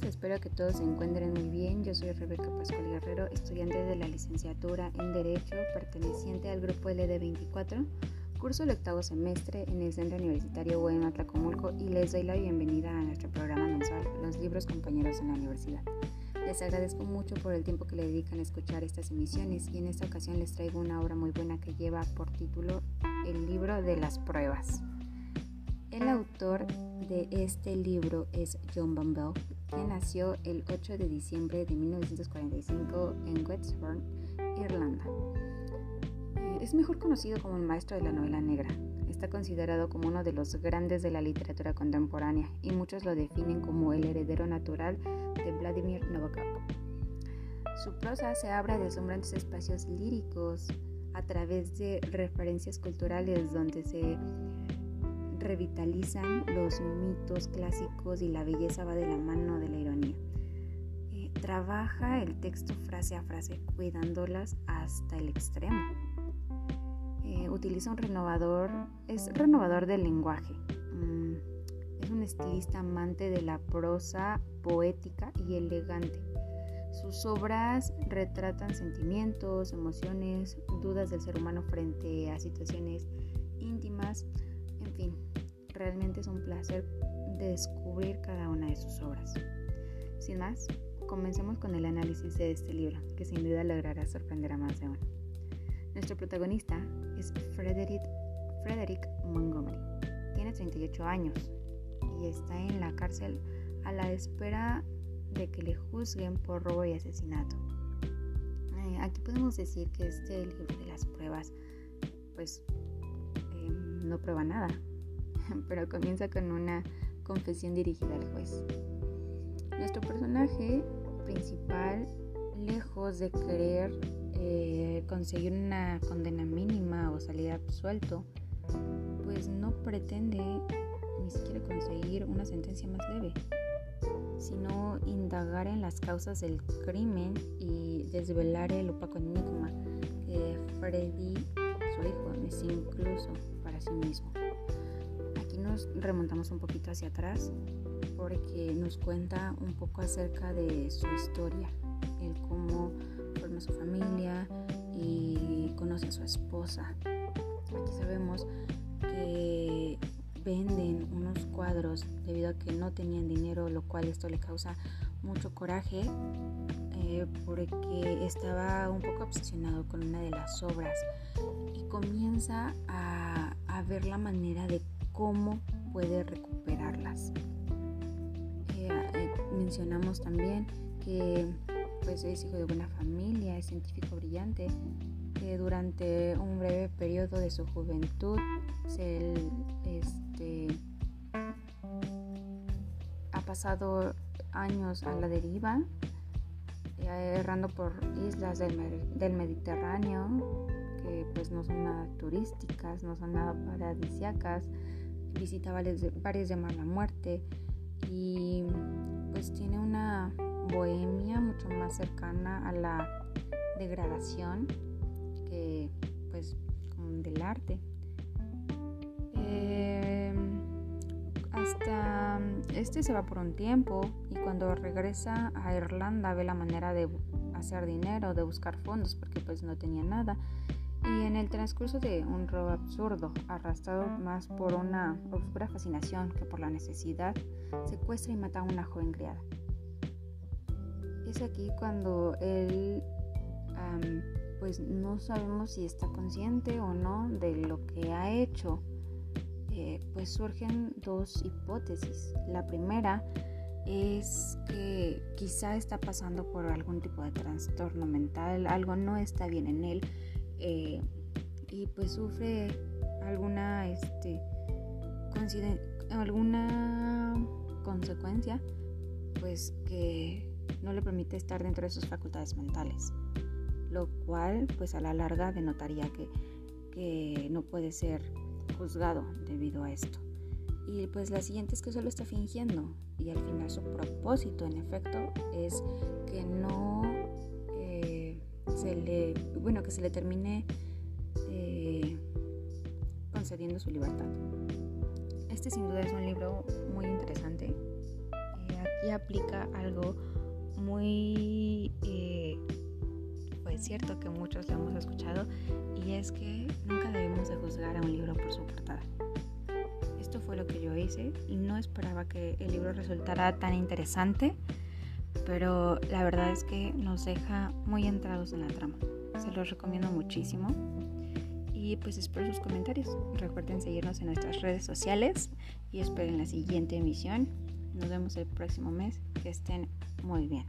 espero que todos se encuentren muy bien. Yo soy Rebeca Pascual Guerrero, estudiante de la licenciatura en Derecho, perteneciente al grupo LD24. Curso el octavo semestre en el Centro Universitario UEM Atlacomulco y les doy la bienvenida a nuestro programa mensual Los Libros Compañeros en la Universidad. Les agradezco mucho por el tiempo que le dedican a escuchar estas emisiones y en esta ocasión les traigo una obra muy buena que lleva por título El libro de las pruebas. El autor de este libro es John Bell, que nació el 8 de diciembre de 1945 en Westbourne, Irlanda. Eh, es mejor conocido como el maestro de la novela negra. Está considerado como uno de los grandes de la literatura contemporánea y muchos lo definen como el heredero natural de Vladimir Nabokov. Su prosa se abre a deslumbrantes espacios líricos a través de referencias culturales donde se revitalizan los mitos clásicos y la belleza va de la mano de la ironía. Eh, trabaja el texto frase a frase cuidándolas hasta el extremo. Eh, utiliza un renovador, es renovador del lenguaje. Mm, es un estilista amante de la prosa poética y elegante. Sus obras retratan sentimientos, emociones, dudas del ser humano frente a situaciones íntimas, realmente es un placer descubrir cada una de sus obras. Sin más, comencemos con el análisis de este libro, que sin duda logrará sorprender a más de uno. Nuestro protagonista es Frederick, Frederick Montgomery. Tiene 38 años y está en la cárcel a la espera de que le juzguen por robo y asesinato. Eh, aquí podemos decir que este libro de las pruebas, pues, eh, no prueba nada, pero comienza con una confesión dirigida al juez. Nuestro personaje principal, lejos de querer eh, conseguir una condena mínima o salir absuelto, pues no pretende ni siquiera conseguir una sentencia más leve, sino indagar en las causas del crimen y desvelar el opaco enigma que Freddy, su hijo, es incluso para sí mismo nos remontamos un poquito hacia atrás porque nos cuenta un poco acerca de su historia, el cómo forma su familia y conoce a su esposa. Aquí sabemos que venden unos cuadros debido a que no tenían dinero, lo cual esto le causa mucho coraje eh, porque estaba un poco obsesionado con una de las obras y comienza a, a ver la manera de cómo puede recuperarlas. Eh, eh, mencionamos también que pues, es hijo de buena familia, es científico brillante, que durante un breve periodo de su juventud se, este, ha pasado años a la deriva, eh, errando por islas del, del Mediterráneo, que pues no son nada turísticas, no son nada paradisiacas, visita varios de Mala Muerte y pues tiene una bohemia mucho más cercana a la degradación que pues del arte. Em, hasta este se va por un tiempo y cuando regresa a Irlanda ve la manera de hacer dinero, de buscar fondos porque pues no tenía nada y en el transcurso de un robo absurdo, arrastrado más por una oscura fascinación que por la necesidad, secuestra y mata a una joven criada. Es aquí cuando él, pues no sabemos si está consciente o no de lo que ha hecho. Eh, pues surgen dos hipótesis. La primera es que quizá está pasando por algún tipo de trastorno mental, algo no está bien en él eh, y pues sufre alguna, este, alguna consecuencia pues que no le permite estar dentro de sus facultades mentales, lo cual pues a la larga denotaría que, que no puede ser juzgado debido a esto. Y pues la siguiente es que solo está fingiendo y al final su propósito en efecto es que no se le, bueno, que se le termine eh, concediendo su libertad. Este sin duda es un libro muy interesante. Eh, aquí aplica algo muy eh, pues cierto que muchos lo hemos escuchado y es que nunca debemos de juzgar a un libro por su portada. Esto fue lo que yo hice y no esperaba que el libro resultara tan interesante, pero la verdad es que nos deja muy entrados en la trama. Se los recomiendo muchísimo y pues espero sus comentarios. Recuerden seguirnos en nuestras redes sociales y esperen la siguiente emisión. Nos vemos el próximo mes. Que estén muy bien.